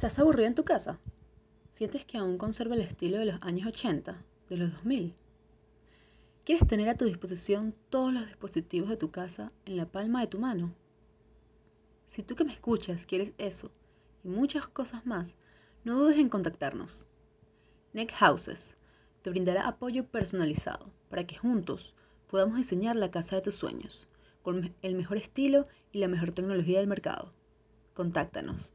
¿Estás aburrido en tu casa? ¿Sientes que aún conserva el estilo de los años 80, de los 2000? ¿Quieres tener a tu disposición todos los dispositivos de tu casa en la palma de tu mano? Si tú que me escuchas quieres eso y muchas cosas más, no dudes en contactarnos. Neck Houses te brindará apoyo personalizado para que juntos podamos diseñar la casa de tus sueños con el mejor estilo y la mejor tecnología del mercado. Contáctanos